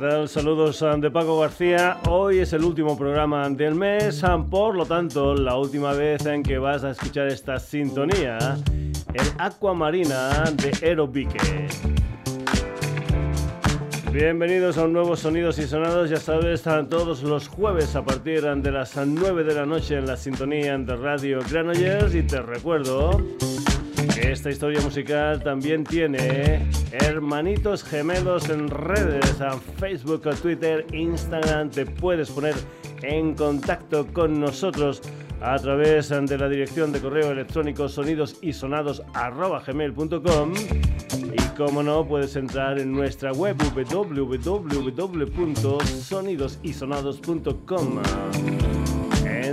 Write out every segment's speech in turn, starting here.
Saludos de Paco García. Hoy es el último programa del mes, por lo tanto, la última vez en que vas a escuchar esta sintonía, el Aquamarina de Aerobique. Bienvenidos a un nuevo Sonidos y Sonados, ya sabes, todos los jueves a partir de las 9 de la noche en la sintonía de Radio Granollers y te recuerdo esta historia musical también tiene hermanitos gemelos en redes, a Facebook, a Twitter, Instagram. Te puedes poner en contacto con nosotros a través de la dirección de correo electrónico sonidosisonados.gmail.com y como no, puedes entrar en nuestra web www.sonidosisonados.com.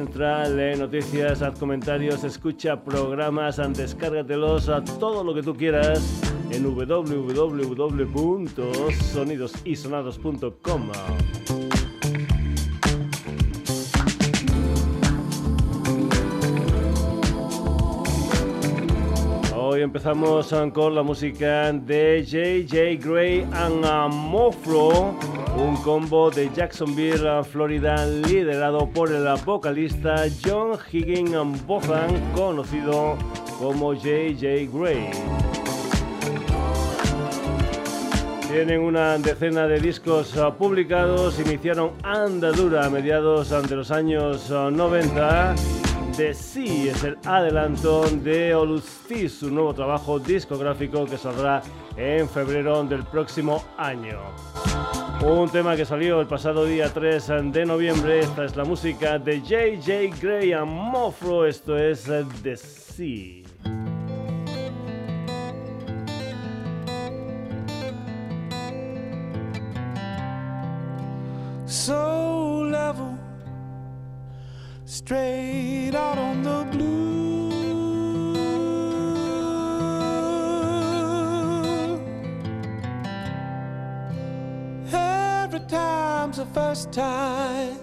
Entra, noticias, haz comentarios, escucha programas, descárgatelos a todo lo que tú quieras en www.sonidosisonados.com. Hoy empezamos con la música de JJ Gray and Mofro un combo de Jacksonville, Florida, liderado por el vocalista John Higgins Bothan, conocido como JJ Gray. Tienen una decena de discos ah, publicados, iniciaron andadura a mediados de los años 90. Ah, The Sea es el adelanto de Olusti, su nuevo trabajo discográfico que saldrá en febrero del próximo año. Un tema que salió el pasado día 3 de noviembre. Esta es la música de JJ Graham Mofro. Esto es The Sea. So level, straight out on the blue. Time's the first time.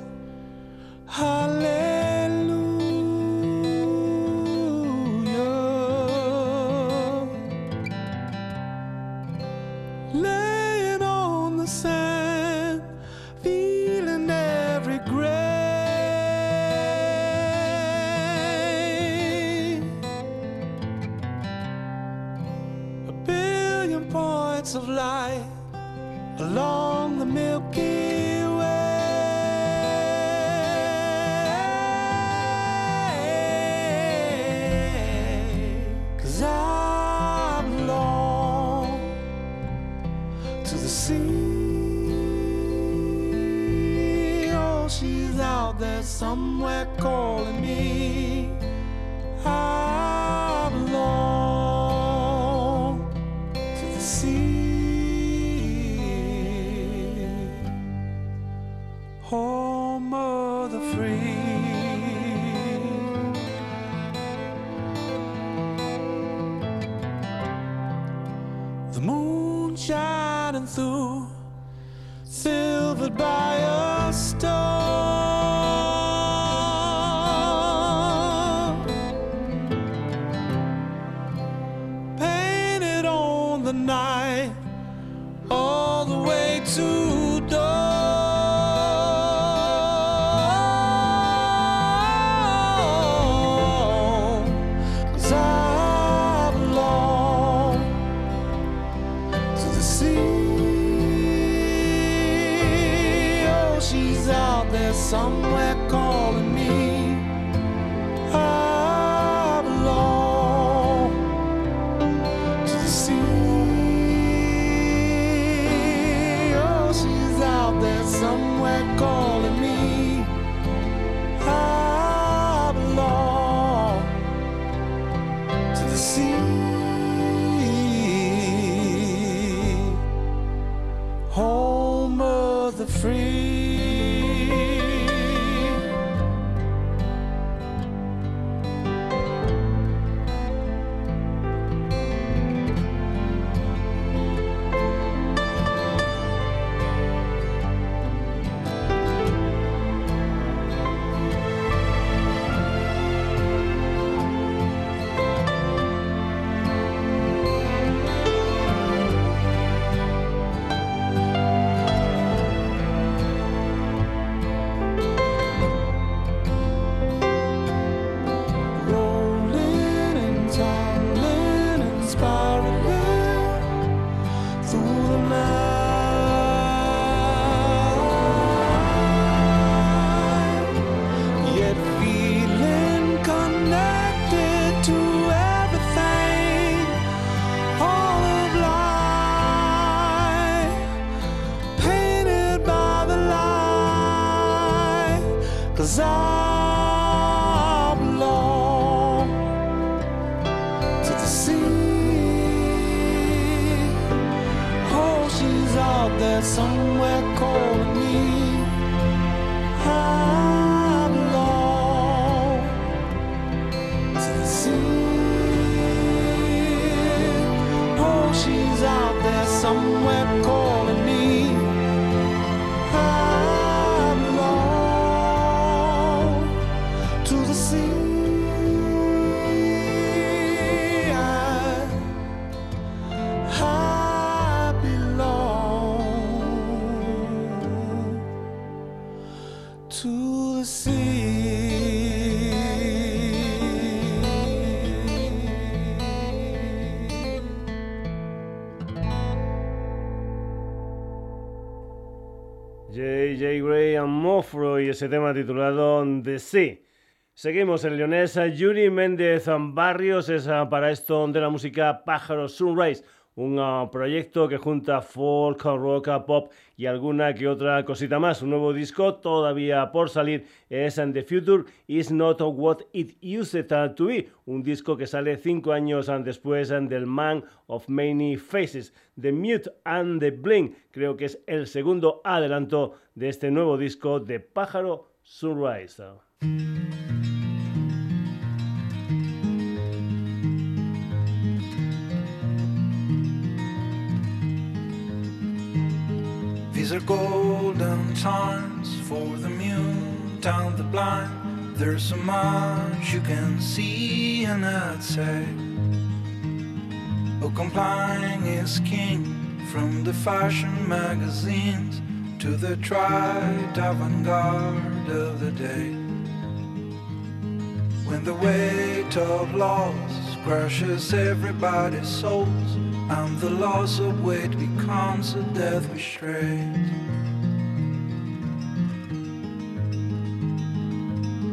Hallelujah. Laying on the sand, feeling every grain. A billion points of light along the Milky ese tema titulado The Sea. Seguimos en leonesa. Yuri Méndez Barrios es ah, para esto de la música Pájaro Sunrise, un ah, proyecto que junta folk, rock, pop y alguna que otra cosita más. Un nuevo disco todavía por salir es And the Future is Not What It Used to Be, un disco que sale cinco años después del Man of Many Faces. The Mute and the Blink creo que es el segundo adelanto de este nuevo disco de Pájaro Sunrise. These are golden times for the mute down the blind. There's so much you can see and not say. Oh, complying is king from the fashion magazines to the trite avant-garde of the day. When the weight of loss crushes everybody's souls and the loss of weight becomes a death we stray.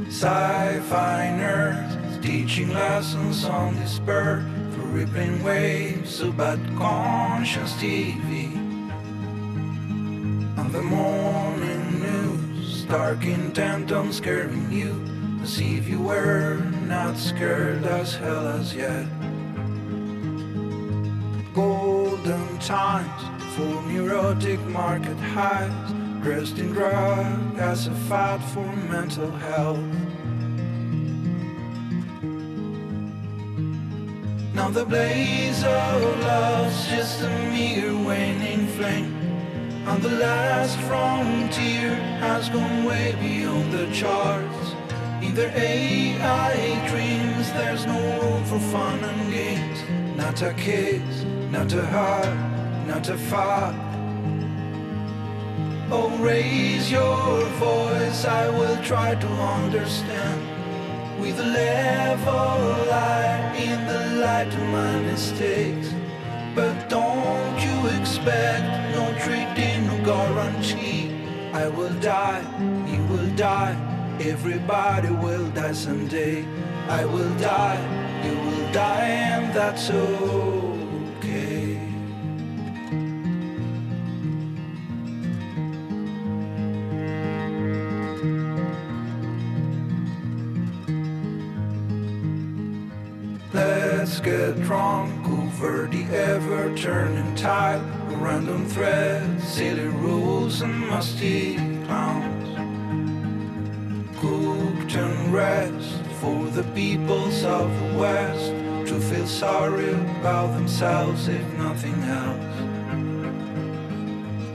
Sci-fi nerds teaching lessons on despair for rippling waves of bad conscience TV. On the morning news, dark intent on scaring you, as if you were not scared as hell as yet golden times for neurotic market highs, dressed in drug as a fad for mental health. Now the blaze of love's just a meager waning flame. And the last frontier has gone way beyond the charts. In their AI dreams, there's no room for fun and games. Not a kiss, not a heart, not a fuck. Oh, raise your voice, I will try to understand. With a level eye in the light of my mistakes. But don't you expect no treaty, no guarantee. I will die, you will die, everybody will die someday. I will die, you will die, and that's all. Get drunk over the ever turning tide. Random threads, silly rules, and musty clowns. Cooked and rest for the peoples of the West to feel sorry about themselves if nothing else.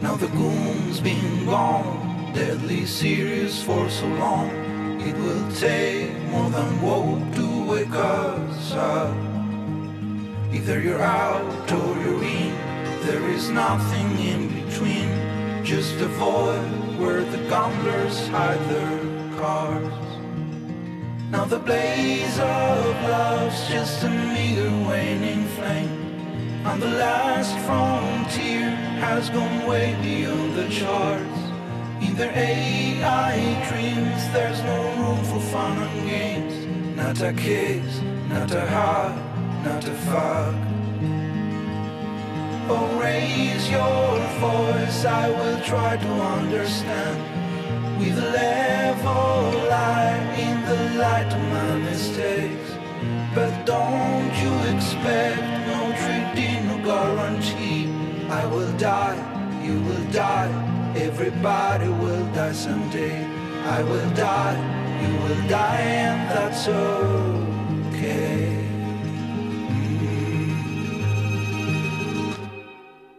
Now the goon's been gone, deadly serious for so long. It will take more than woke to wake us up. Either you're out or you're in, there is nothing in between. Just a void where the gamblers hide their cards. Now the blaze of love's just a meager waning flame. And the last frontier has gone way beyond the charts. In their AI dreams, there's no room for fun and games. Not a kiss, not a hug not to fuck. Oh, raise your voice, I will try to understand. with a level eye in the light of my mistakes. But don't you expect no treaty, no guarantee. I will die, you will die, everybody will die someday. I will die, you will die, and that's okay.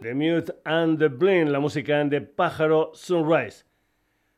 The Mute and the Blind, la música de Pájaro Sunrise.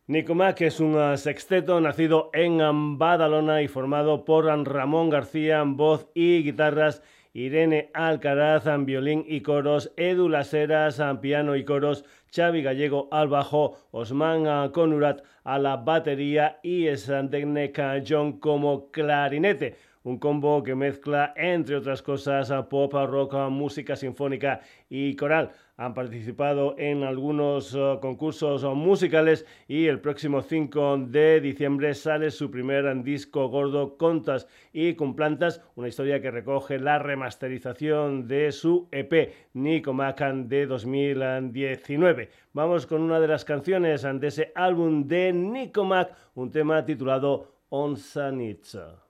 Nico Mac es un sexteto nacido en Badalona y formado por Ramón García, voz y guitarras, Irene Alcaraz, violín y coros, Edu Laseras, piano y coros, Xavi Gallego al bajo, Osman Conurat a la batería y Santecnek John como clarinete un combo que mezcla, entre otras cosas, pop, rock, música sinfónica y coral. Han participado en algunos eh, concursos musicales y el próximo 5 de diciembre sale su primer disco gordo, Contas y con plantas, una historia que recoge la remasterización de su EP Nico Macan de 2019. Vamos con una de las canciones de ese álbum de Nico Mac, un tema titulado On Sanitza.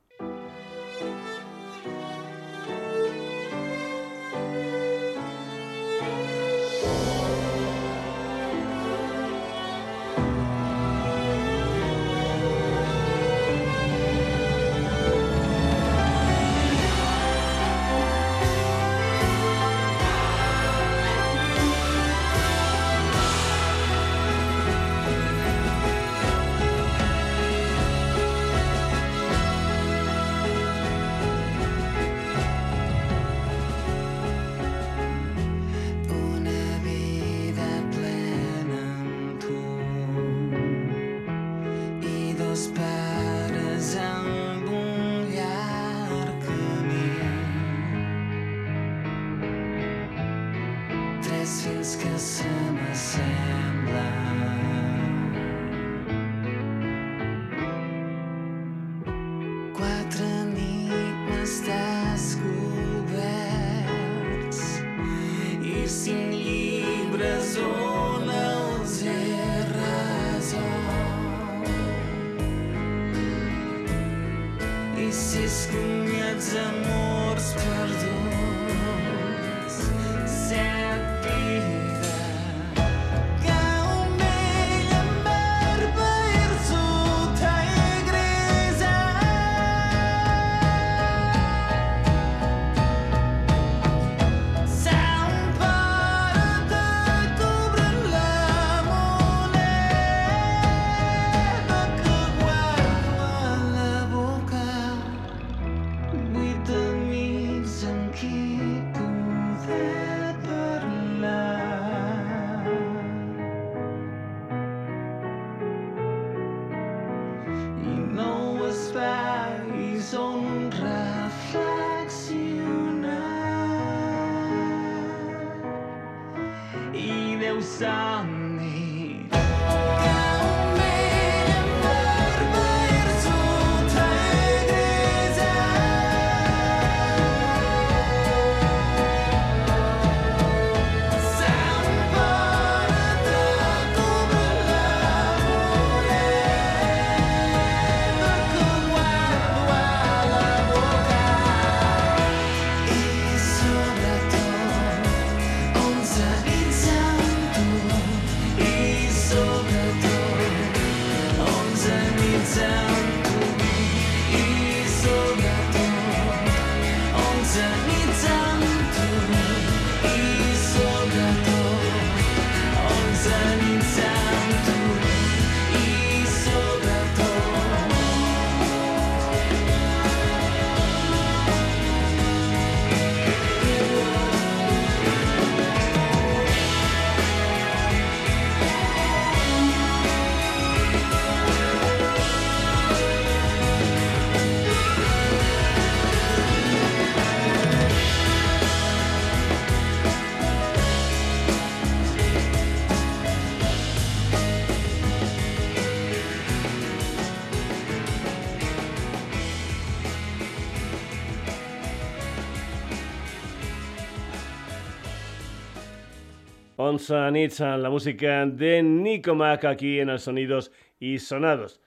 Needs, la música de Nico Mac aquí en el Sonidos y Sonados.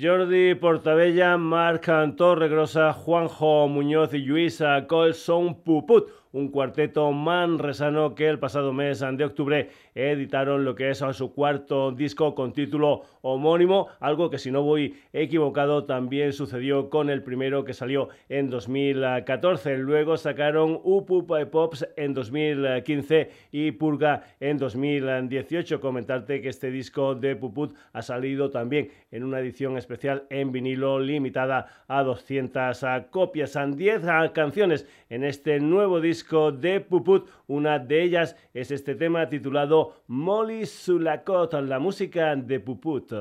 Jordi Portabella, Marc Torregrosa, Juanjo Muñoz y Luisa Colson Puput un cuarteto manresano que el pasado mes de octubre editaron lo que es su cuarto disco con título homónimo, algo que si no voy equivocado también sucedió con el primero que salió en 2014. Luego sacaron Upup Pops en 2015 y Purga en 2018. Comentarte que este disco de Puput ha salido también en una edición especial en vinilo limitada a 200 copias. Han 10 canciones en este nuevo disco de Puput. Una de ellas es este tema titulado Molly Sulakot, la música de Puput.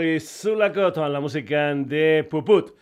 Molly Sulacot, la música de Puput.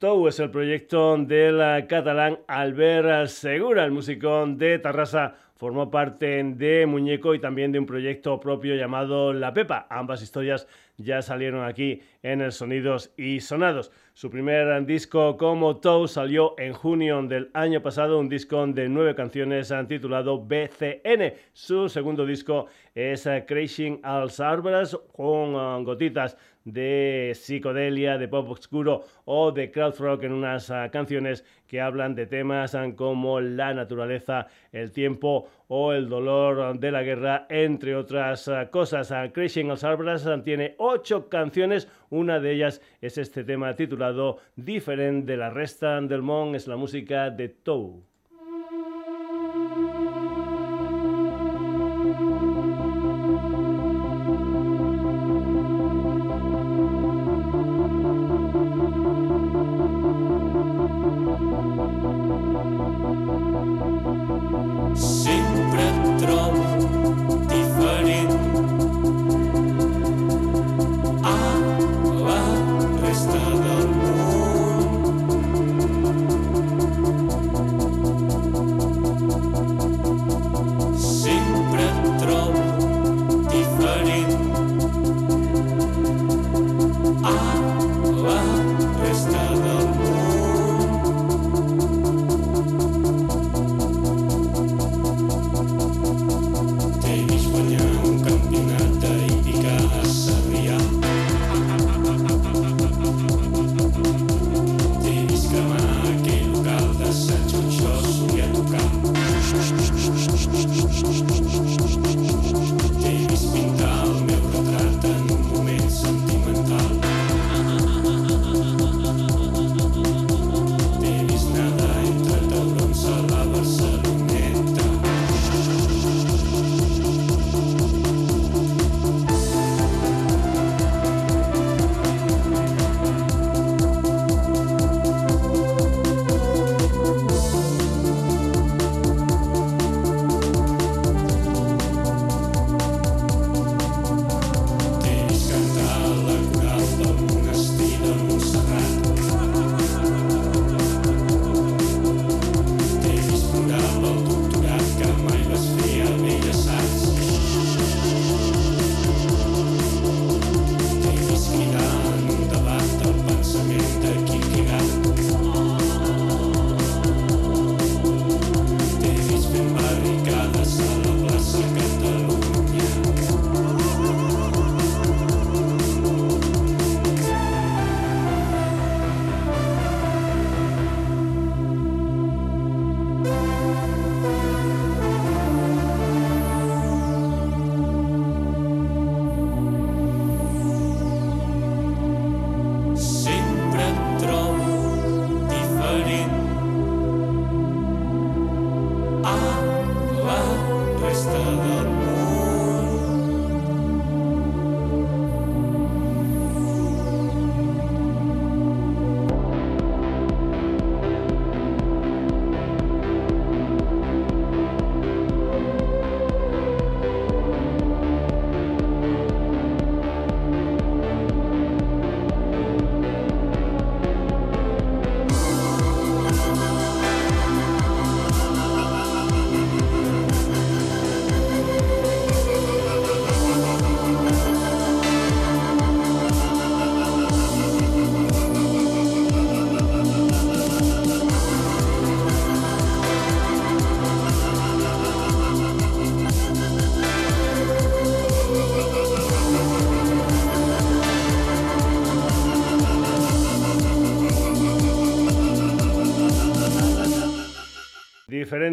Tou es el proyecto del catalán Albert Segura, el músico de Tarrasa formó parte de Muñeco y también de un proyecto propio llamado La Pepa. Ambas historias ya salieron aquí en el Sonidos y Sonados. Su primer disco como Tou salió en junio del año pasado, un disco de nueve canciones titulado BCN. Su segundo disco es Crashing Als Arbres con uh, gotitas de psicodelia, de pop oscuro o de crowd en unas uh, canciones que hablan de temas uh, como la naturaleza, el tiempo o el dolor de la guerra, entre otras cosas. Crashing Als Arbres tiene ocho canciones, una de ellas es este tema titulado Diferente de la resta del Mon, es la música de Tou.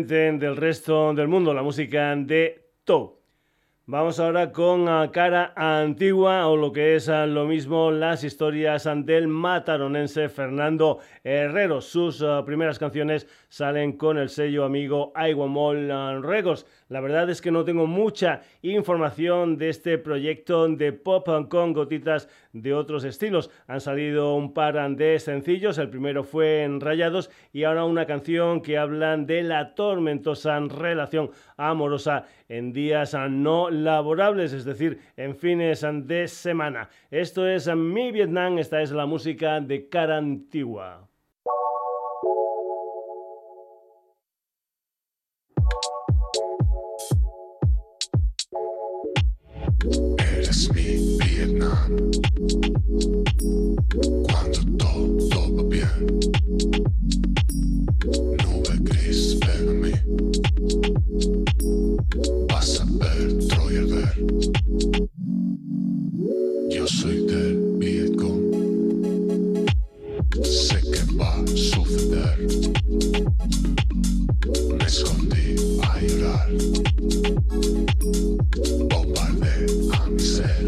Del resto del mundo, la música de To. Vamos ahora con ah, Cara Antigua o lo que es ah, lo mismo las historias del mataronense Fernando Herrero. Sus ah, primeras canciones salen con el sello amigo Mall Records. La verdad es que no tengo mucha información de este proyecto de pop con gotitas de otros estilos. Han salido un par de sencillos, el primero fue en Rayados y ahora una canción que hablan de la tormentosa relación amorosa en días no laborables, es decir, en fines de semana. Esto es Mi Vietnam, esta es la música de cara antigua. Yo soy del Vietcong. Sé que va a suceder. Me escondí a llorar. Bombardea a mi ser.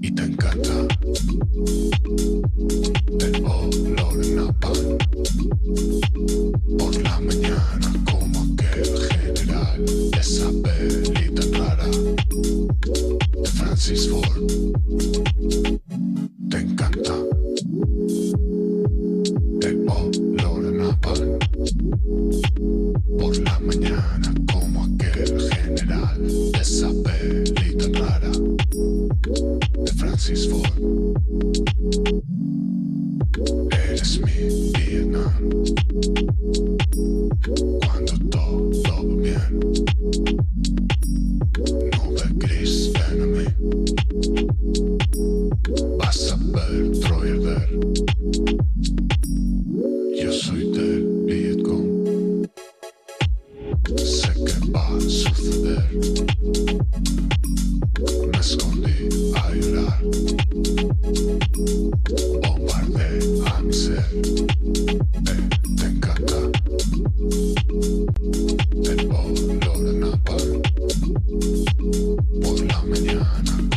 Y te encanta el olor napalm. Por la mañana como aquel general. Esa peli tan rara de Francis Ford. Te encanta Por la mañana como aquel general de esa peli tan rara de Francis Ford. Eres mi Vietnam. Cuando todo va bien. Nube gris, ven a mí. Vas a ver Troy ver. El olor a napalm. Por la mañana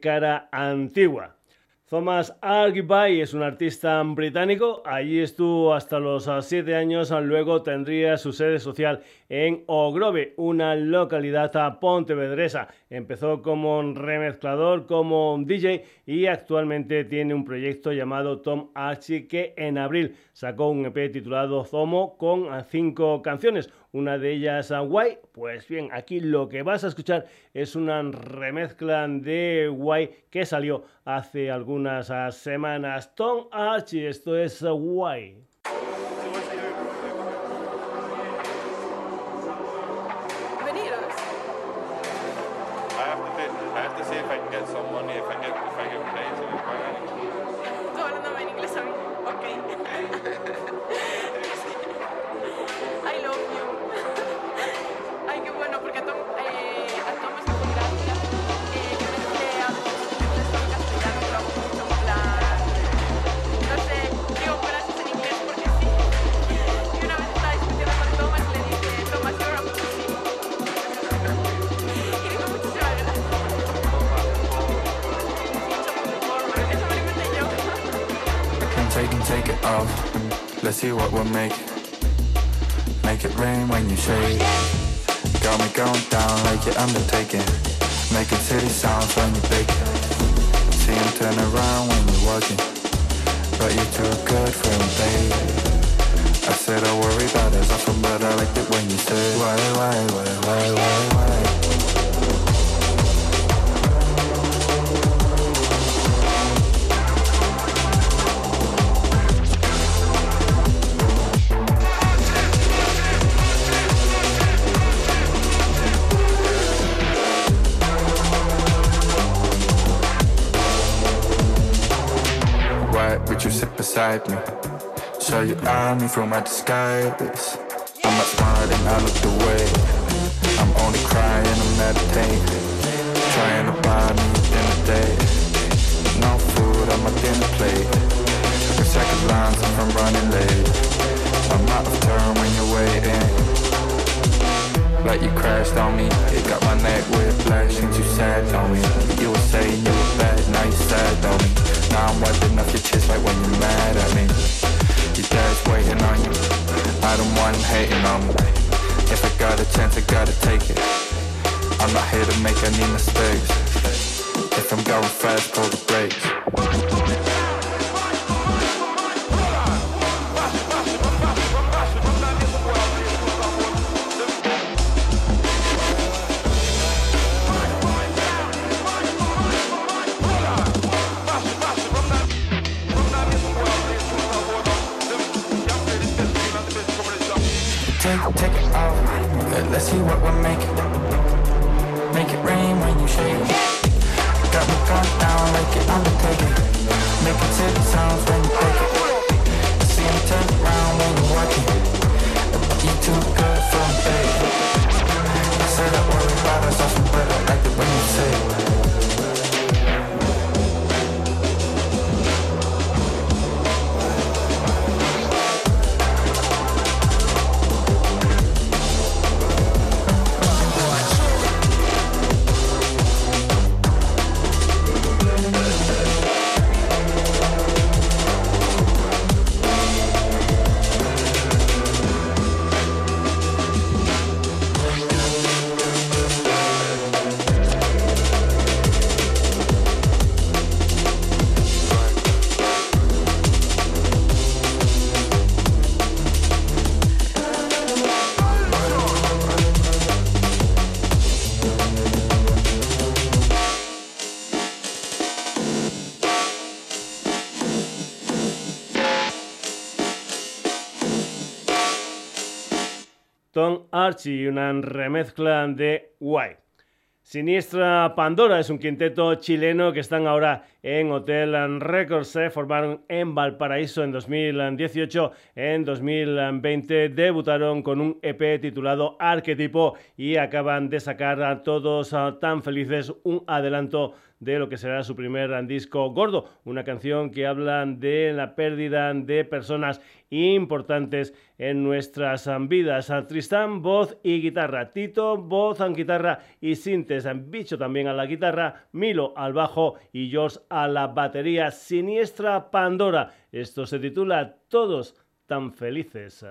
cara antigua. Thomas Argibay es un artista británico. Allí estuvo hasta los 7 años. Luego tendría su sede social en Ogrove, una localidad pontevedresa. Empezó como remezclador, como DJ y actualmente tiene un proyecto llamado Tom Archie que en abril sacó un EP titulado Zomo con cinco canciones. Una de ellas Guay. Pues bien, aquí lo que vas a escuchar es una remezcla de Guay que salió hace algunas ah, semanas. Tom Archie, esto es ah, what we'll make. Make it rain when you shake. Got me going down like you're undertaking. Making city sounds when you bake. See him turn around when you're walking. But you're too good for babe. I said I worry about us often, but I liked it when you said why, why, why, why, why, why. Beside me. Show you eye me through my disguise. I'm not smiling, I looked away. I'm only crying, I'm meditating. Trying to buy me dinner day. No food on my dinner plate. Took a second lines if I'm running late. I'm out of turn when you're waiting. Like you crashed on me, it got my neck whiplash since you sad on me. You were saying you were bad, now you sad on me. Now I'm wiping off your chest like when you're mad at me. Your dad's waiting on you. I don't want him hating on me. If I got a chance, I gotta take it. I'm not here to make any mistakes. If I'm going fast, pull the brakes. Archie, una remezcla de White. Siniestra Pandora es un quinteto chileno que están ahora en Hotel Records. Se formaron en Valparaíso en 2018. En 2020 debutaron con un EP titulado Arquetipo y acaban de sacar a todos tan felices un adelanto de lo que será su primer disco gordo, una canción que habla de la pérdida de personas importantes en nuestras vidas. Tristán, voz y guitarra, Tito, voz, guitarra y sintes, Bicho también a la guitarra, Milo al bajo y George a la batería. Siniestra Pandora, esto se titula Todos tan felices.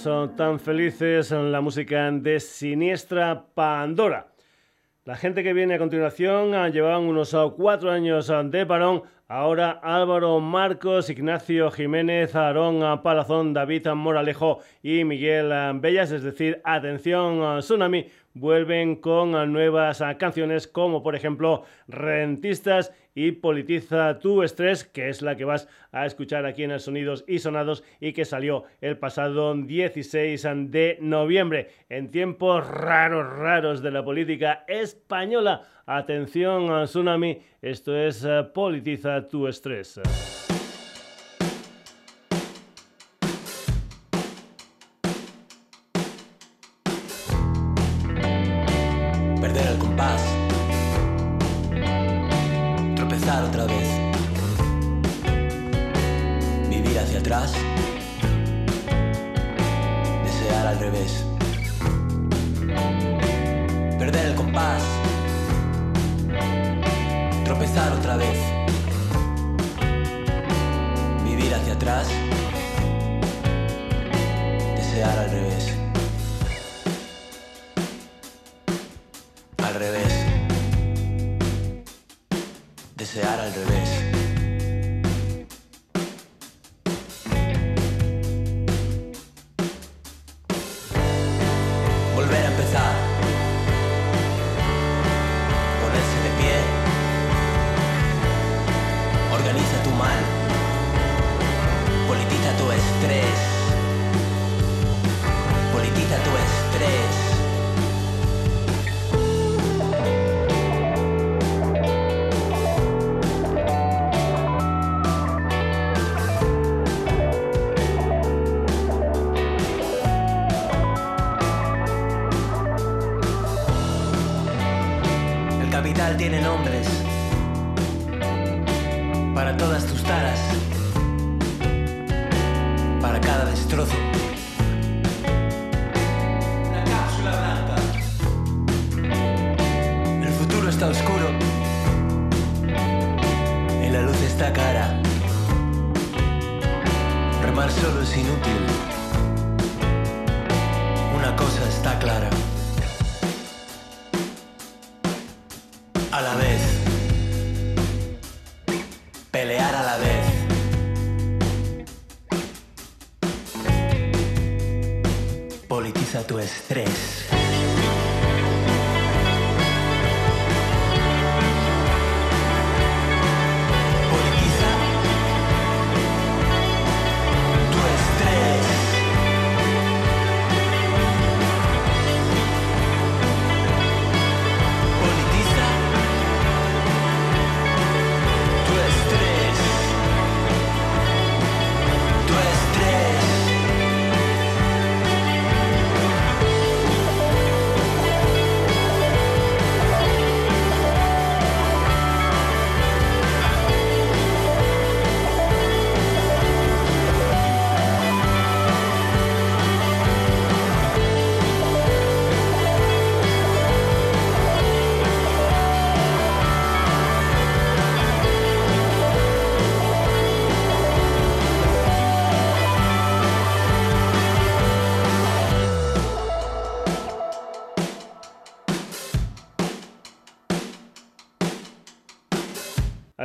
Son tan felices en la música de Siniestra Pandora. La gente que viene a continuación ah, llevaban unos ah, cuatro años ah, de parón. Ahora Álvaro Marcos, Ignacio Jiménez, Aarón Palazón, David Moralejo y Miguel Bellas. Es decir, atención, Tsunami vuelven con nuevas canciones como por ejemplo Rentistas y Politiza tu estrés, que es la que vas a escuchar aquí en el Sonidos y Sonados y que salió el pasado 16 de noviembre. En tiempos raros, raros de la política española. Atención, Tsunami, esto es eh, Politiza tu estrés.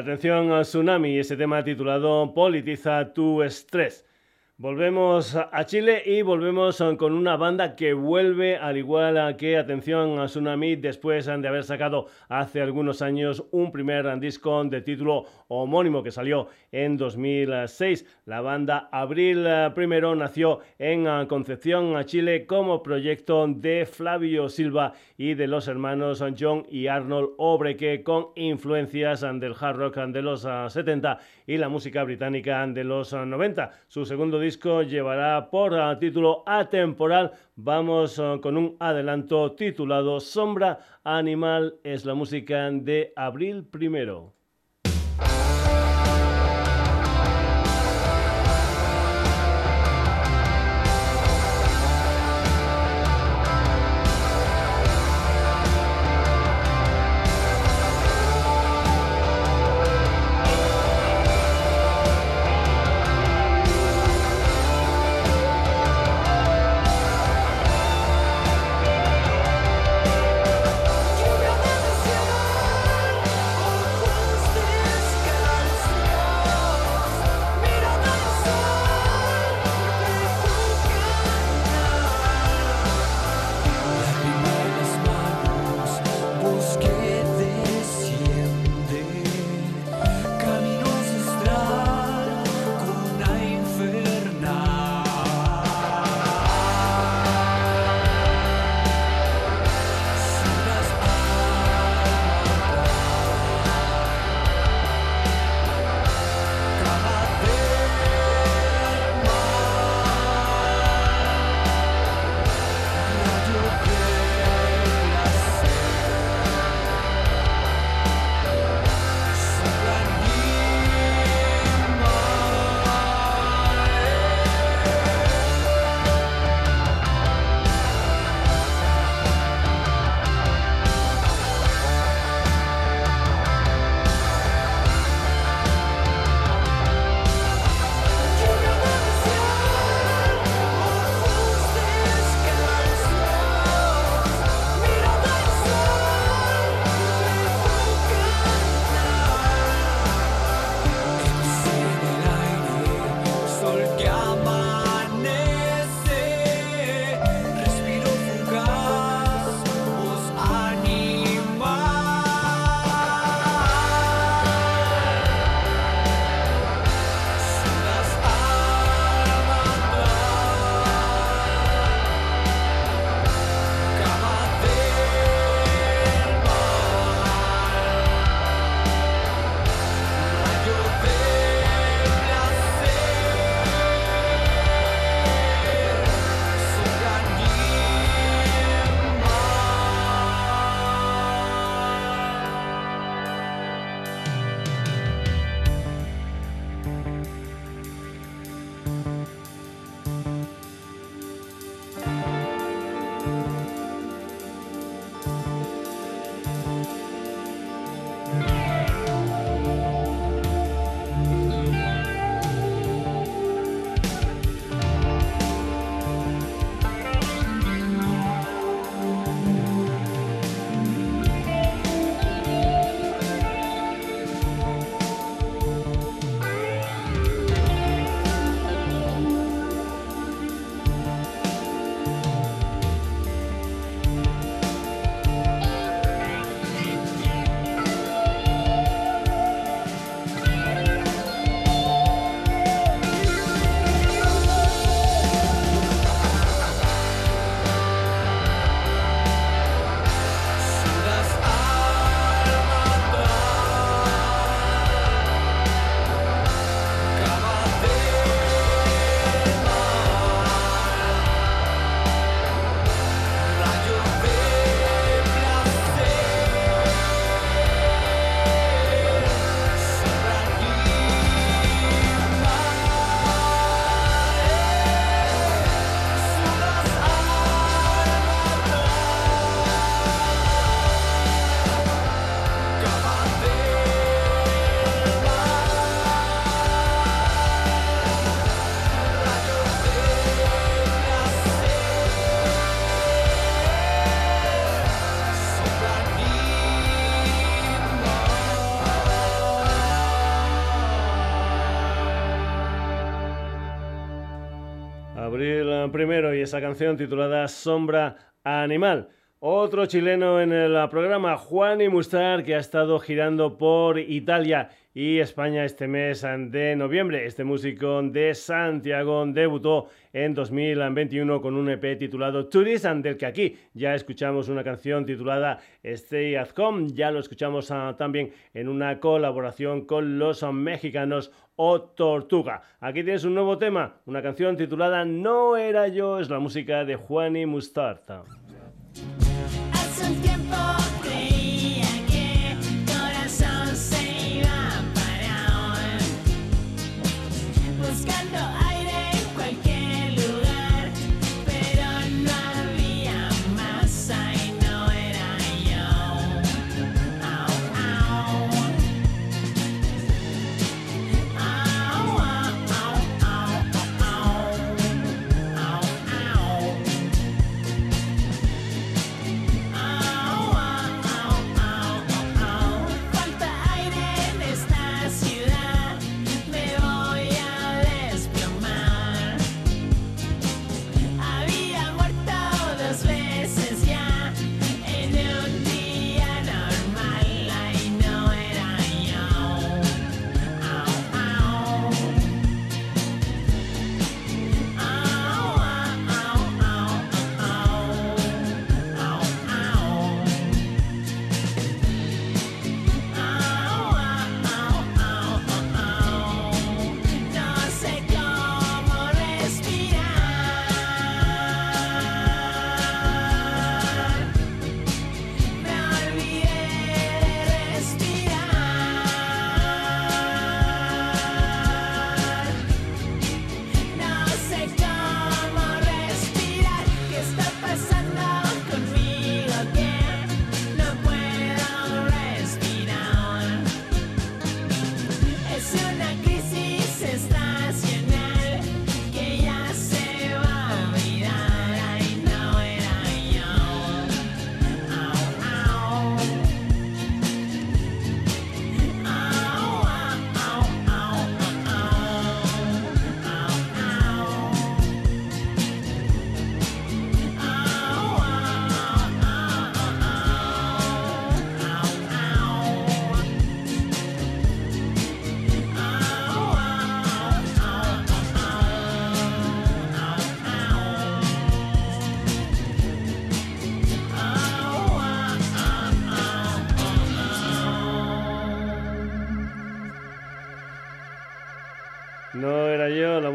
Atención a Tsunami, ese tema titulado Politiza tu estrés. Volvemos a Chile y volvemos con una banda que vuelve, al igual que Atención a Tsunami, después de haber sacado hace algunos años un primer disco de título homónimo que salió en 2006. La banda Abril I nació en Concepción, Chile, como proyecto de Flavio Silva y de los hermanos John y Arnold Obreque, con influencias del hard rock de los 70 y la música británica de los 90. Su segundo disco llevará por ah, título Atemporal. Vamos ah, con un adelanto titulado Sombra Animal. Es la música de Abril primero. Primero y canción titulada Sombra Animal. Otro chileno en el programa, Juan y Mustar, que ha estado girando por Italia y España este mes de noviembre. Este músico de Santiago debutó en 2021 con un EP titulado Tourism, del que aquí ya escuchamos una canción titulada Stay at Home. Ya lo escuchamos ah, también en una colaboración con los mexicanos O Tortuga. Aquí tienes un nuevo tema, una canción titulada No era yo, es la música de Juan y Mustarta. scandal.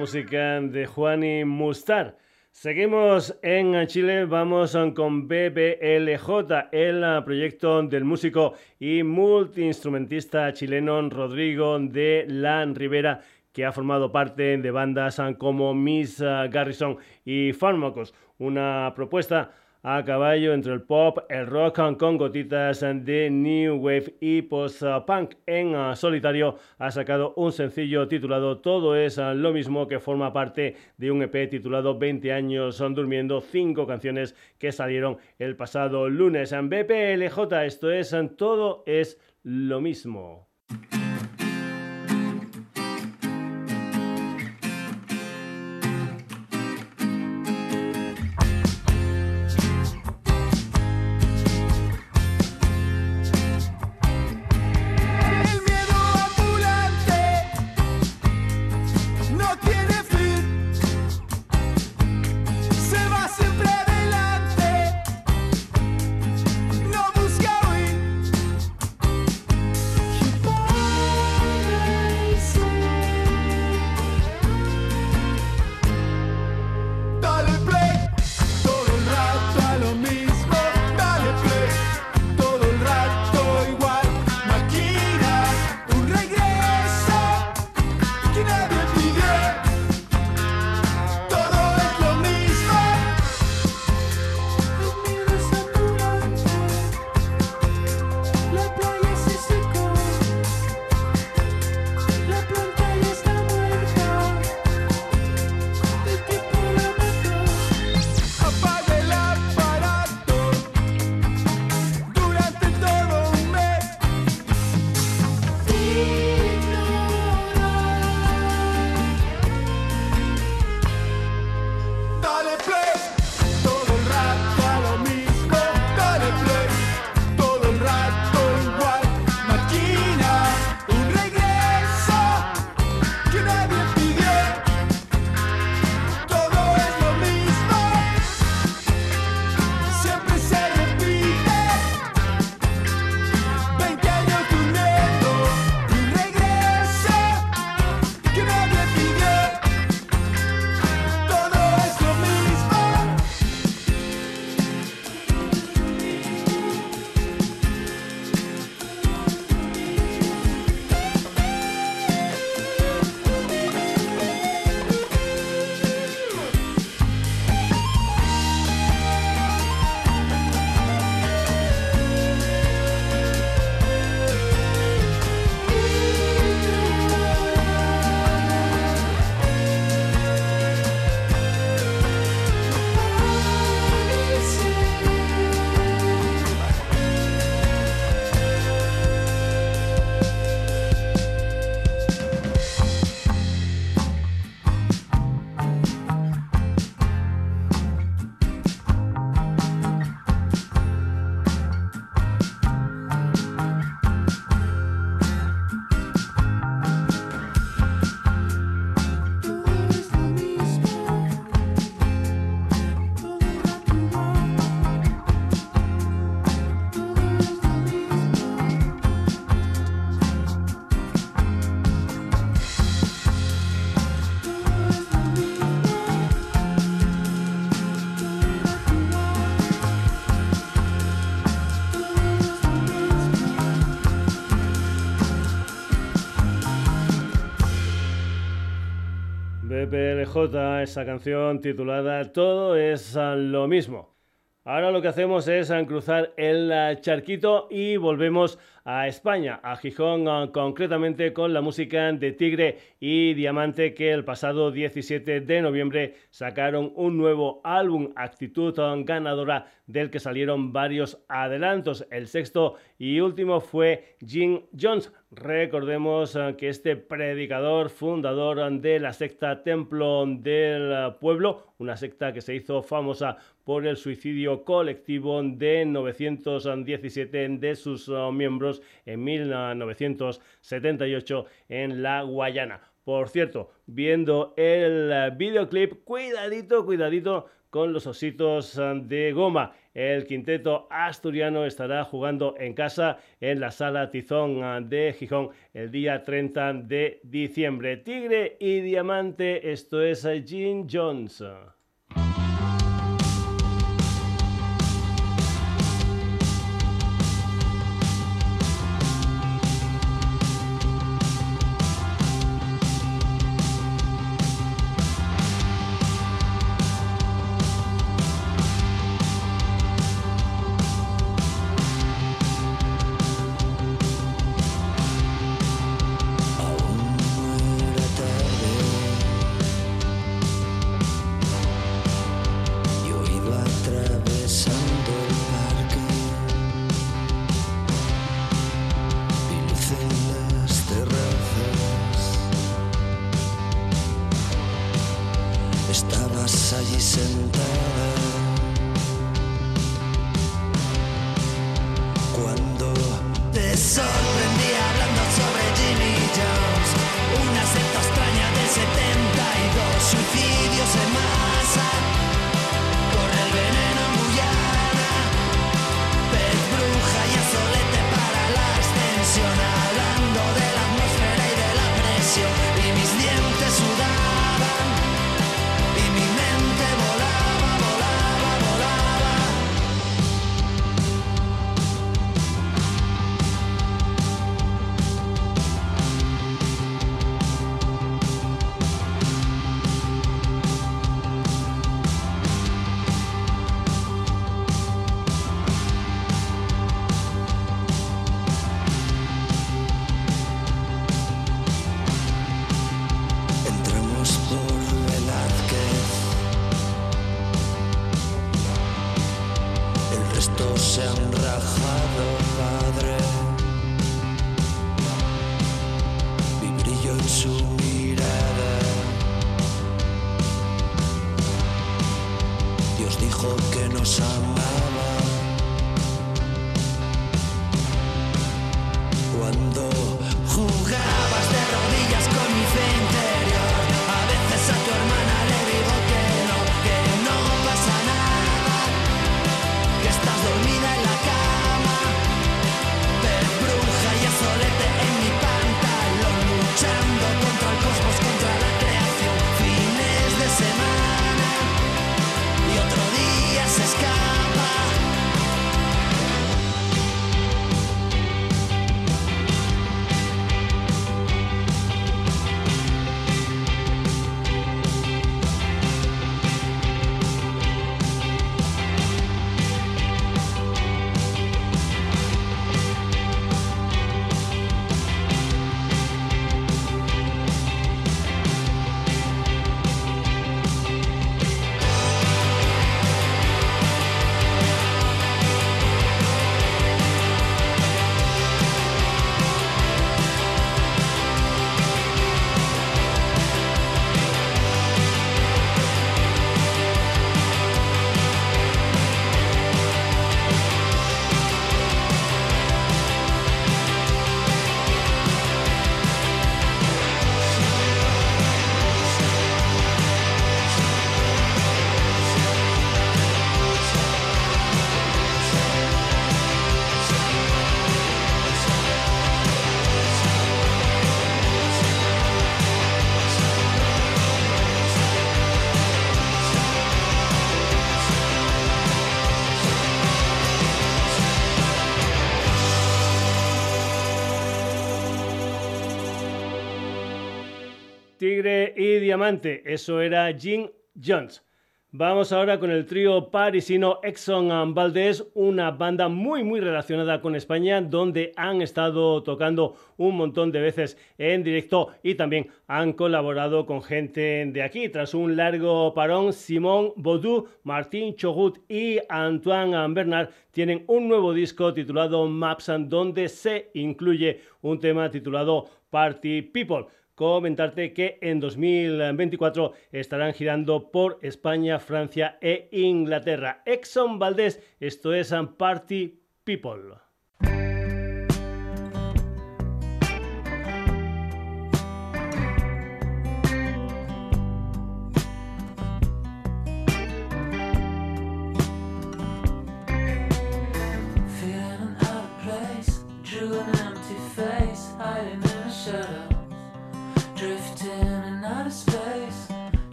Música de Juan y Mustar. Seguimos en Chile, vamos con BBLJ, el proyecto del músico y multiinstrumentista chileno Rodrigo de la Rivera, que ha formado parte de bandas como Miss Garrison y Fármacos. Una propuesta a caballo entre el pop, el rock con gotitas de new wave y post-punk. En uh, solitario ha sacado un sencillo titulado Todo es uh, lo mismo que forma parte de un EP titulado 20 años son durmiendo, cinco canciones que salieron el pasado lunes. En BPLJ esto es Todo es lo mismo. BPLJ, esa canción titulada Todo es lo mismo. Ahora lo que hacemos es cruzar el charquito y volvemos a España, a Gijón ah, concretamente con la música de Tigre y Diamante que el pasado 17 de noviembre sacaron un nuevo álbum, Actitud ah, Ganadora, del que salieron varios adelantos. El sexto y último fue Jim Jones. Recordemos eh, que este predicador, fundador de la secta Templo del Pueblo, una secta que se hizo famosa por el suicidio colectivo de 917 de sus eh, en 1978 en la Guayana. Por cierto, viendo el videoclip, cuidadito, cuidadito con los ositos eh, de goma. El quinteto asturiano estará jugando en casa en la sala Tizón eh, de Gijón el día 30 de diciembre. Tigre y Diamante, esto es eh, Jim Jones. Diamante, eso era Jim Jones. Vamos ahora con el trío parisino Exxon and Valdez, una banda muy muy relacionada con España, donde han estado tocando un montón de veces en directo y también han colaborado con gente de aquí. Tras un largo parón, Simón Baudou, Martín Chogut y Antoine Bernard tienen un nuevo disco titulado Maps, donde se incluye un tema titulado Party People comentarte que en 2024 estarán girando por España, Francia e Inglaterra. Exxon Valdés, esto es Party People.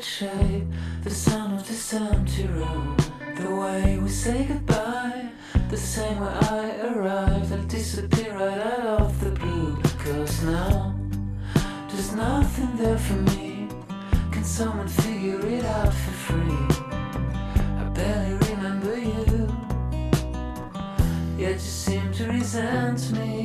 Shape the sound of this empty room. The way we say goodbye, the same way I arrived, I'll disappear right out of the blue. Cause now there's nothing there for me. Can someone figure it out for free? I barely remember you, yet you seem to resent me.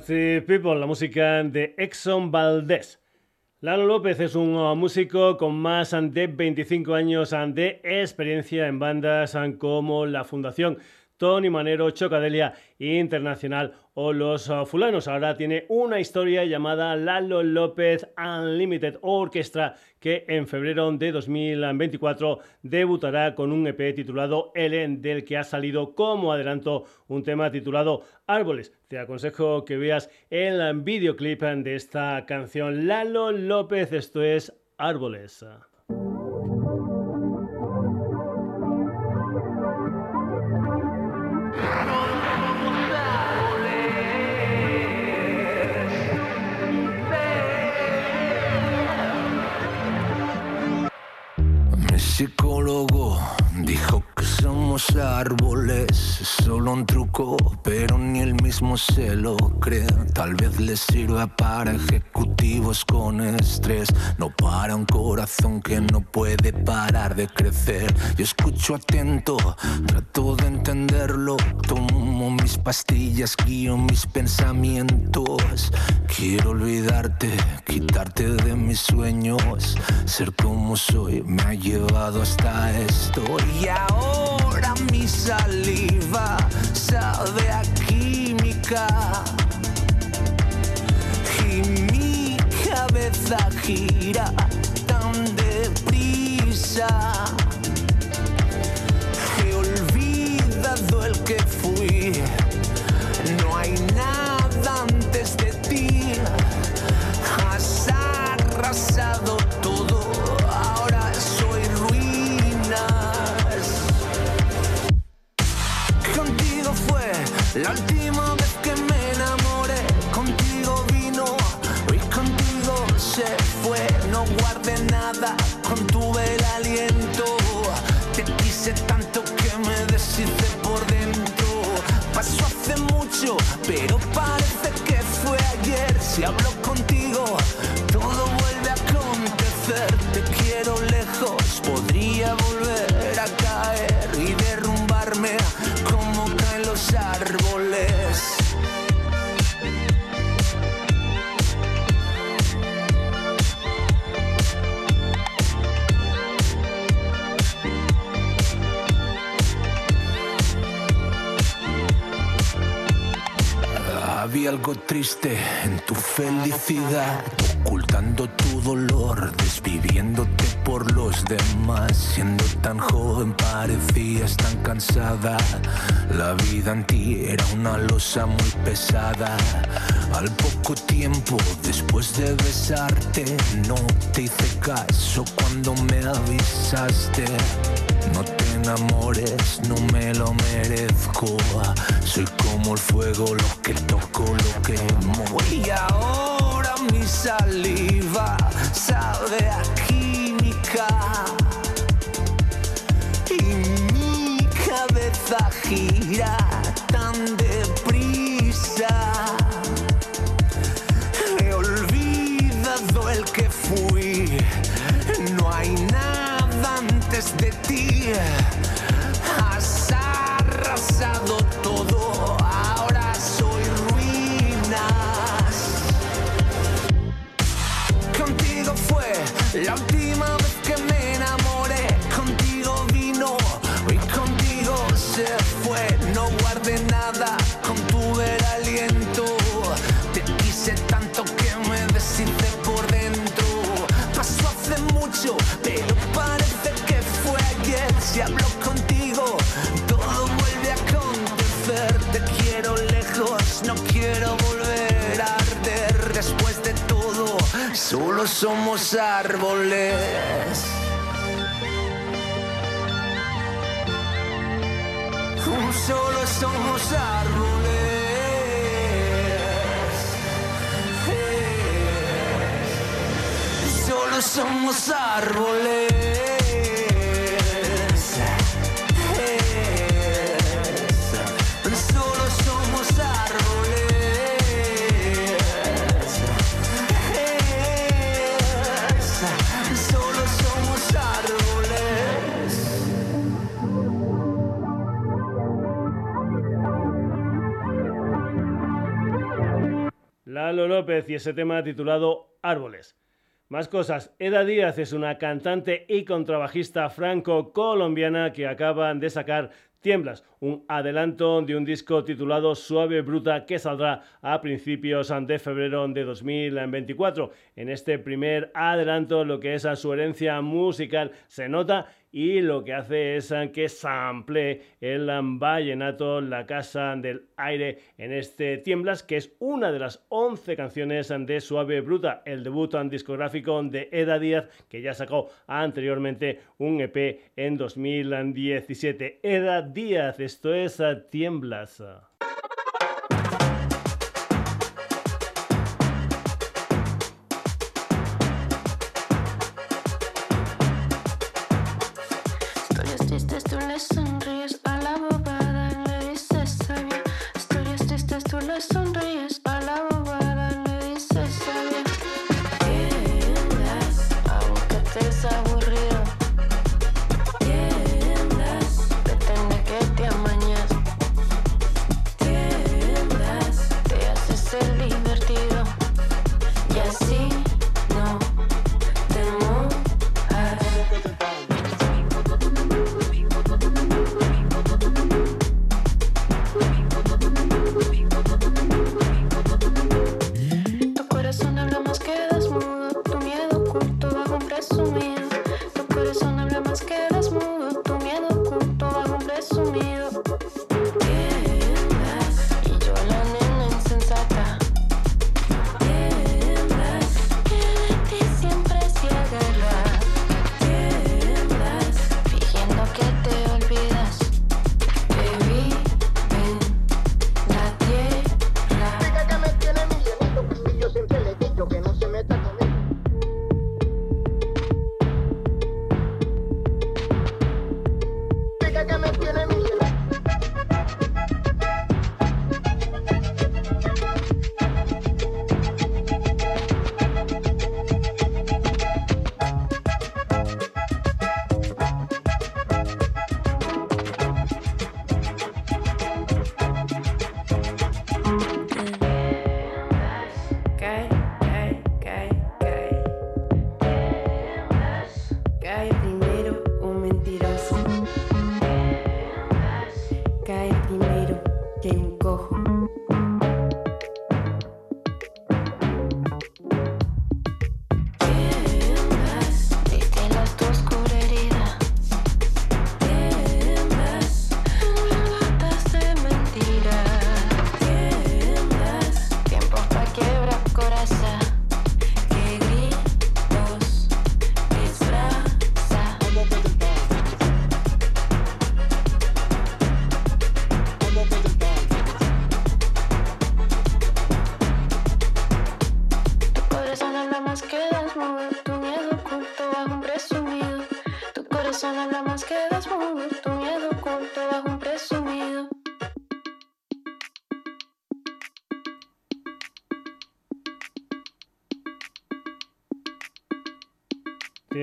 Party People, la música de Exxon Valdez. Lalo López es un músico con más de 25 años de experiencia en bandas como la Fundación Tony Manero, Chocadelia Internacional o Los Fulanos. Ahora tiene una historia llamada Lalo López Unlimited Orchestra que en febrero de 2024 debutará con un EP titulado Ellen, del que ha salido como adelanto un tema titulado Árboles. Te aconsejo que veas el videoclip de esta canción. Lalo López, esto es Árboles. Somos árboles, es solo un truco, pero ni él mismo se lo cree. Tal vez le sirva para ejecutivos con estrés, no para un corazón que no puede parar de crecer. Yo escucho atento, trato de entenderlo, mis pastillas, guío mis pensamientos. Quiero olvidarte, quitarte de mis sueños, ser como soy me ha llevado hasta esto y ahora mi saliva sabe a química y mi cabeza gira tan deprisa. La última vez que me enamoré. Contigo vino y contigo se fue. No guardé nada, contuve el aliento. Te quise tanto que me deshice por dentro. Pasó hace mucho, pero parece que fue ayer. Si hablo algo triste en tu felicidad, ocultando tu dolor, desviviéndote por los demás. Siendo tan joven parecías tan cansada. La vida en ti era una losa muy pesada. Al poco tiempo después de besarte, no te hice caso cuando me avisaste. Enamores, no me lo merezco. Soy como el fuego, lo que toco, lo quemo. Y ahora mi saliva sabe a química. Y mi cabeza gira tan deprisa. Después de ti. Has arrasado todo, ahora soy ruinas. Contigo fue la solo somos árboles. Solo somos árboles. Solo somos árboles. Lalo López y ese tema titulado Árboles. Más cosas. Eda Díaz es una cantante y contrabajista franco-colombiana que acaba de sacar Tiemblas, un adelanto de un disco titulado Suave Bruta que saldrá a principios de febrero de 2024. En este primer adelanto lo que es a su herencia musical se nota y lo que hace es que sample el vallenato La Casa del Aire en este Tiemblas, que es una de las 11 canciones de Suave Bruta, el debut discográfico de Eda Díaz, que ya sacó anteriormente un EP en 2017. Eda Díaz, esto es Tiemblas.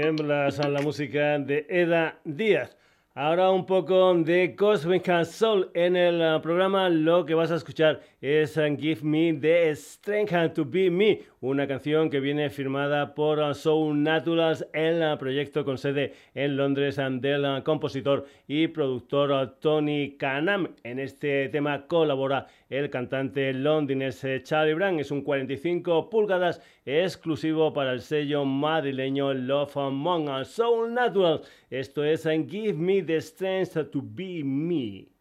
Tiemblas a la música de Eda Díaz. Ahora un poco de Cosmic Soul en el uh, programa. Lo que vas a escuchar es uh, Give Me the Strength to Be Me, una canción que viene firmada por uh, Soul Naturals, el proyecto con sede en Londres del compositor y productor Tony Canam. En este tema colabora el cantante londinense Charlie Brown. Es un 45 pulgadas exclusivo para el sello madrileño Love Among Us Soul Natural. Esto es uh, Give Me the Strength to Be Me.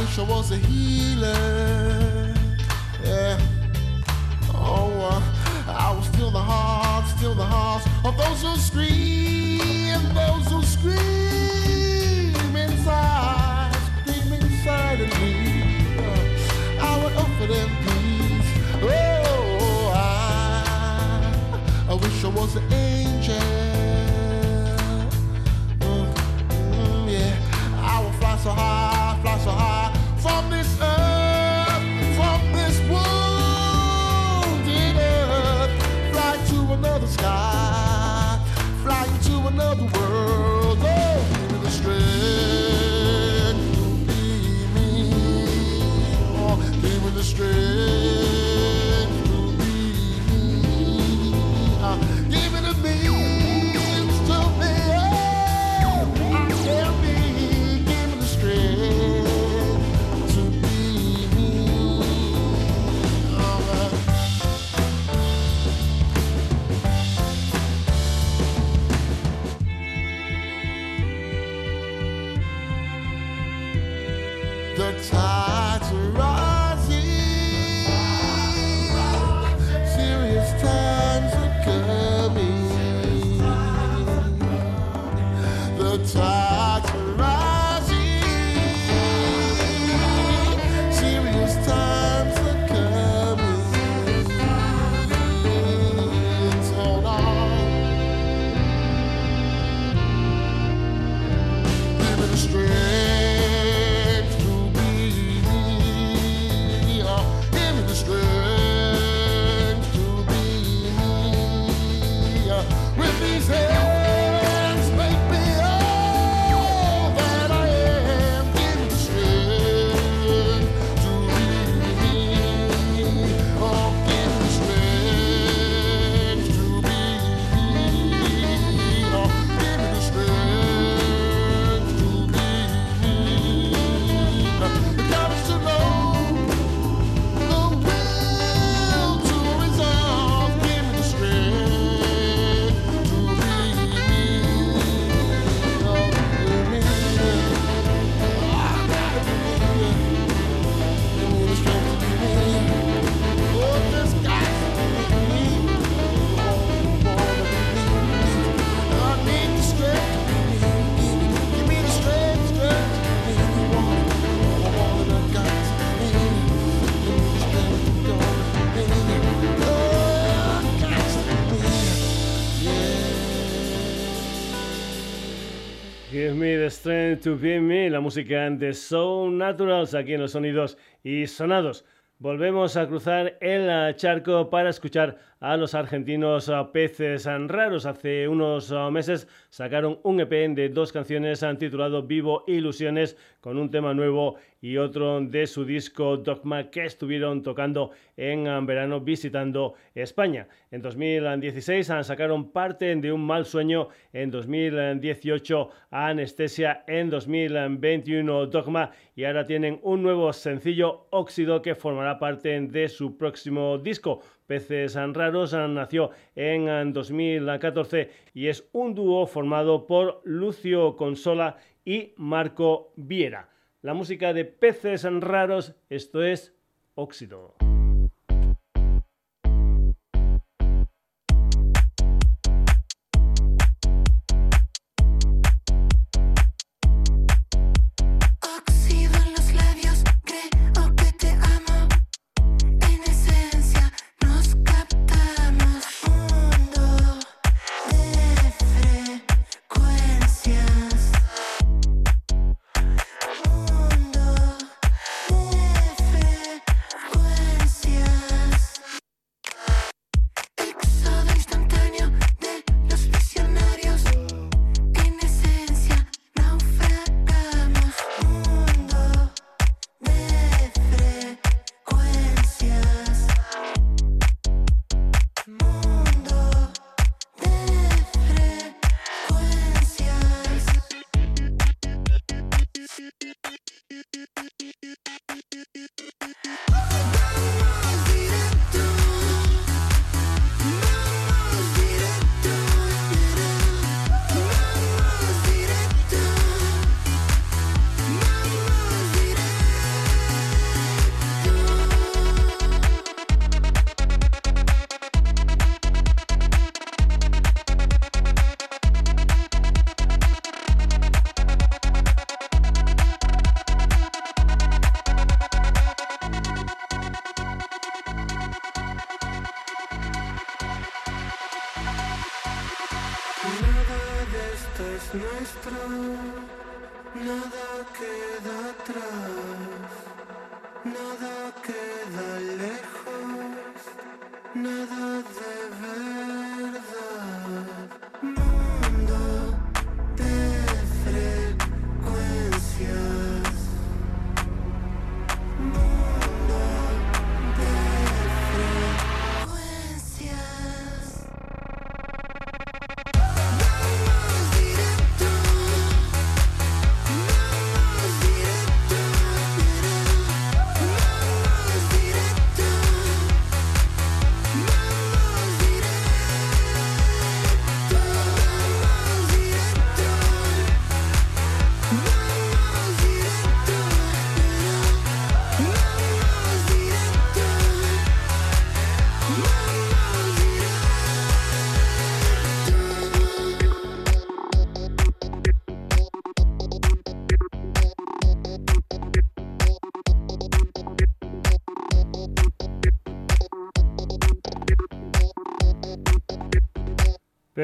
Wish I was a healer. Yeah. Oh, uh, I will steal the hearts, steal the hearts of those who scream, those who scream inside, scream inside of me. Uh, I would offer them peace. Oh, I, I wish I was an angel. Mm, mm, yeah, I will fly so high, Give me the strength to be me, la música de So Naturals aquí en los sonidos y sonados. Volvemos a cruzar el charco para escuchar a los argentinos Peces Raros. Hace unos meses sacaron un EP de dos canciones titulado Vivo Ilusiones con un tema nuevo y otro de su disco Dogma que estuvieron tocando en verano visitando España. En 2016 sacaron parte de Un mal sueño, en 2018 Anestesia, en 2021 Dogma y ahora tienen un nuevo sencillo Óxido que formará parte de su próximo disco. Peces Raros nació en 2014 y es un dúo formado por Lucio Consola y Marco Viera. La música de Peces Raros, esto es Óxido.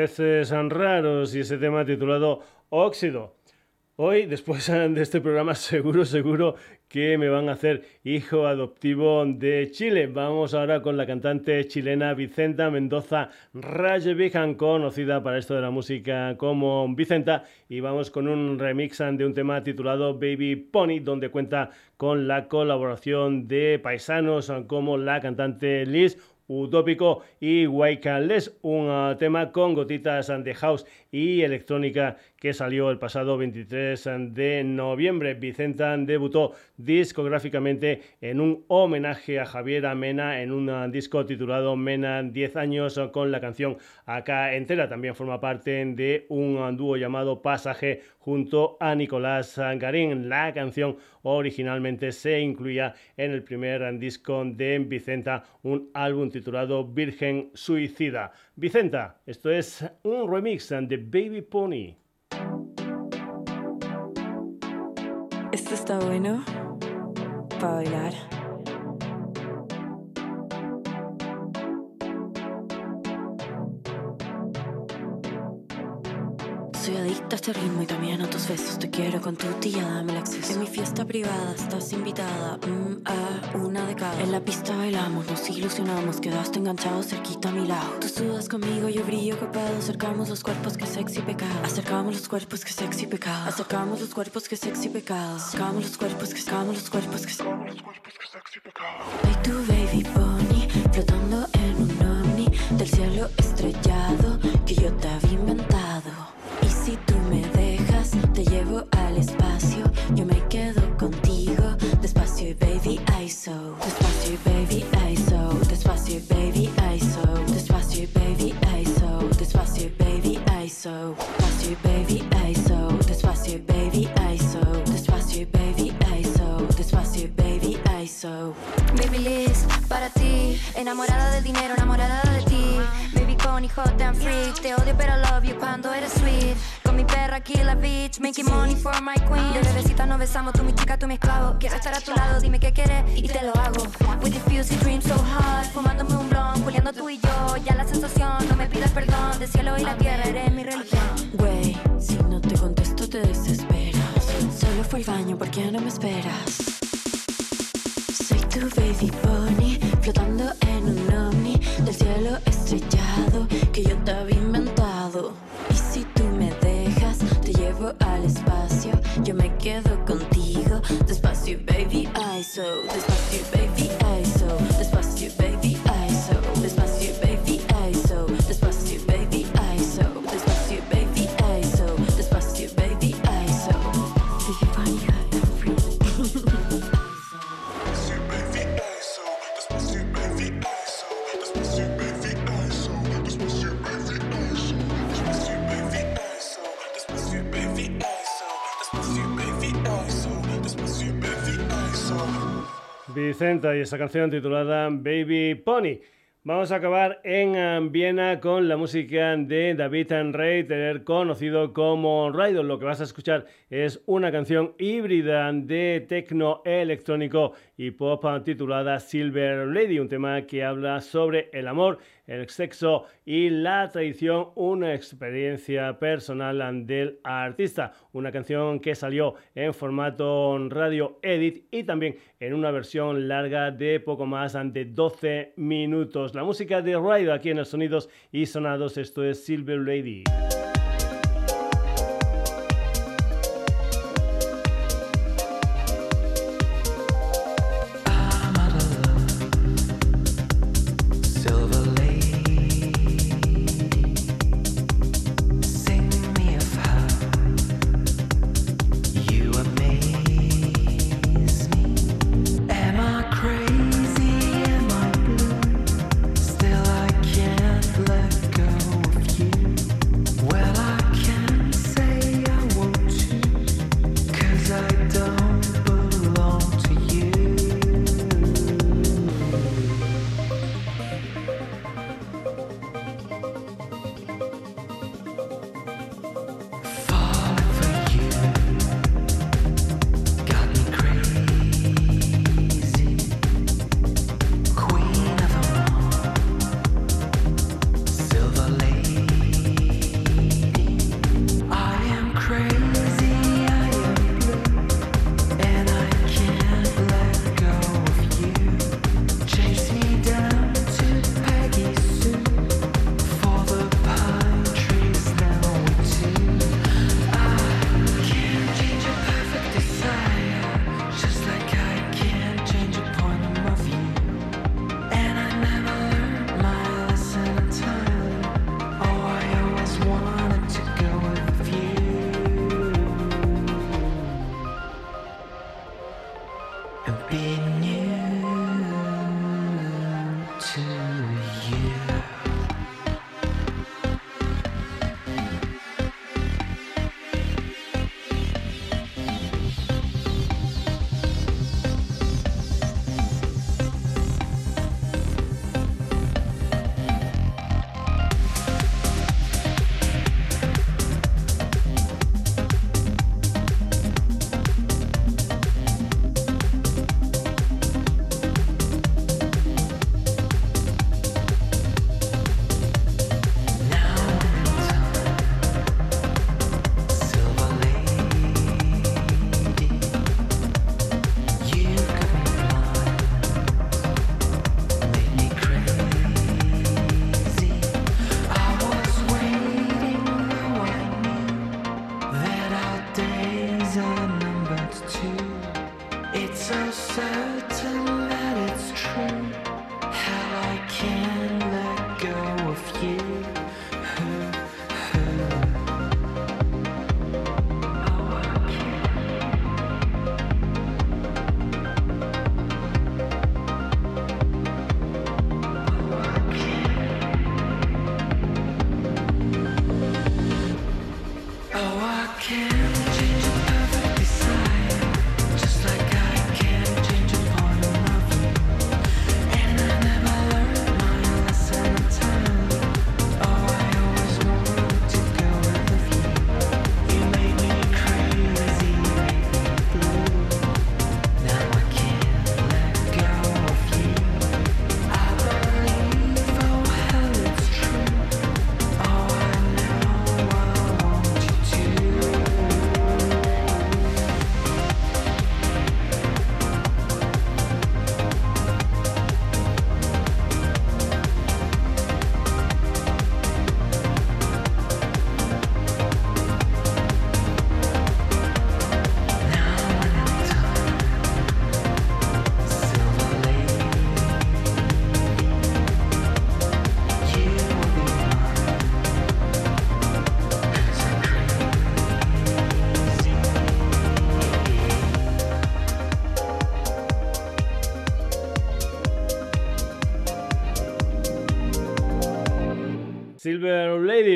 Peces raros y ese tema titulado Óxido. Hoy, después de este programa, seguro, seguro que me van a hacer hijo adoptivo de Chile. Vamos ahora con la cantante chilena Vicenta Mendoza Rajevijan, conocida para esto de la música como Vicenta, y vamos con un remix de un tema titulado Baby Pony, donde cuenta con la colaboración de paisanos como la cantante Liz Utópico. Y Les, un uh, tema con gotitas de house y electrónica que salió el pasado 23 de noviembre. Vicenta debutó discográficamente en un homenaje a Javier Mena en un disco titulado Mena 10 años con la canción acá entera. También forma parte de un dúo llamado Pasaje junto a Nicolás Garín. La canción originalmente se incluía en el primer disco de Vicenta, un álbum titulado Virgen Suicida. Vicenta, esto es un remix de Baby Pony. Esto está bueno para bailar. Adicta a este ritmo y también a tus besos. Te quiero con tu tía, dame el acceso. En mi fiesta privada estás invitada mm, a una de cada. En la pista bailamos, nos ilusionamos, quedaste enganchado cerquita a mi lado. Tú sudas conmigo, yo brillo copado. Acercamos los cuerpos que sexy pecado. Acercamos los cuerpos que sexy pecado. Acercamos los cuerpos que sexy pecado. Acercamos los cuerpos que acercamos los cuerpos que los cuerpos que sexy pecado. Soy tu baby pony, flotando en un ovni del cielo estrellado al espacio. Yo me quedo contigo, despacio y baby ISO. Despacio y baby ISO. Despacio y baby ISO. Despacio y baby ISO. Despacio y baby ISO. Despacio y baby ISO. Despacio y baby ISO. Despacio y baby ISO. Despacio y baby ISO. Baby Liz, para ti, enamorada del dinero, enamorada de ti. Baby Pony, hot and freak, te odio pero love you cuando eres sweet. La beach, making money for my queen. De bebecita nos besamos, tú mi chica, tú mi esclavo. Quiero estar a tu lado, dime qué quieres y te lo hago. With the fusy dream so hard, fumándome un blon, culiando tú y yo. Ya la sensación, no me pidas perdón, del cielo y la tierra eres mi religión. Güey, si no te contesto te desesperas. Solo fue el baño, ¿por qué no me esperas? Soy tu baby pony, flotando en un ovni del cielo estrellado al espacio. Yo me quedo contigo, despacio, baby ISO. Despacio, baby Y esa canción titulada Baby Pony. Vamos a acabar en eh, Viena con la música de David Rey, tener conocido como Raidon. Lo que vas a escuchar es una canción híbrida de tecno electrónico y pop titulada Silver Lady, un tema que habla sobre el amor, el sexo y la traición, una experiencia personal del artista. Una canción que salió en formato radio edit y también en una versión larga de poco más de 12 minutos. La música de Raido aquí en el Sonidos y Sonados, esto es Silver Lady.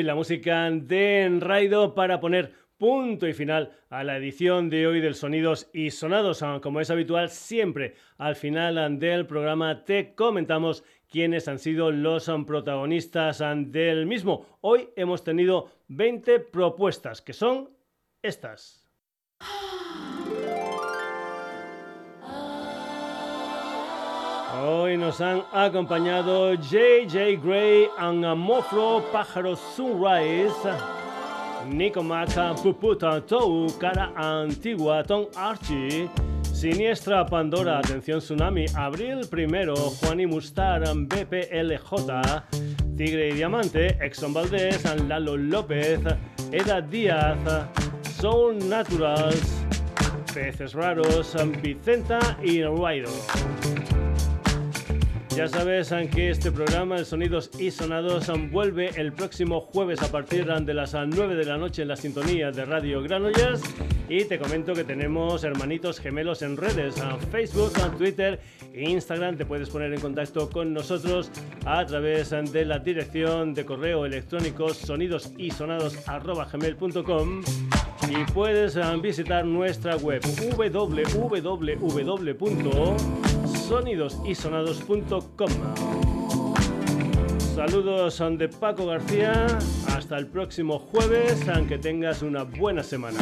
La música de Raido para poner punto y final a la edición de hoy del Sonidos y Sonados. Ah, Como es habitual, siempre al final del programa te comentamos quiénes han sido los protagonistas ah, del mismo. Hoy hemos tenido 20 propuestas, que son estas. Hoy nos han acompañado JJ Gray, Angamofro, Pájaro Sunrise, Nico Maca, Puputa Tou, Cara Antigua, Tom Archie, Siniestra Pandora, Atención Tsunami, Abril Primero, Juan y Mustar, BPLJ, Tigre y Diamante, Exxon Valdés, Lalo López, Eda Díaz, Soul Naturals, Peces Raros, Vicenta y Ruido. Ya sabes que este programa, el Sonidos y Sonados, vuelve el próximo jueves a partir de las 9 de la noche en la sintonía de Radio Granollers. Y te comento que tenemos hermanitos gemelos en redes, a Facebook, a Twitter e Instagram. Te puedes poner en contacto con nosotros a través de la dirección de correo electrónico sonidosisonados.gmail.com y puedes eh, visitar nuestra web www.sonidosisonados.com. Saludos de Paco García, hasta el próximo jueves, aunque tengas una buena semana.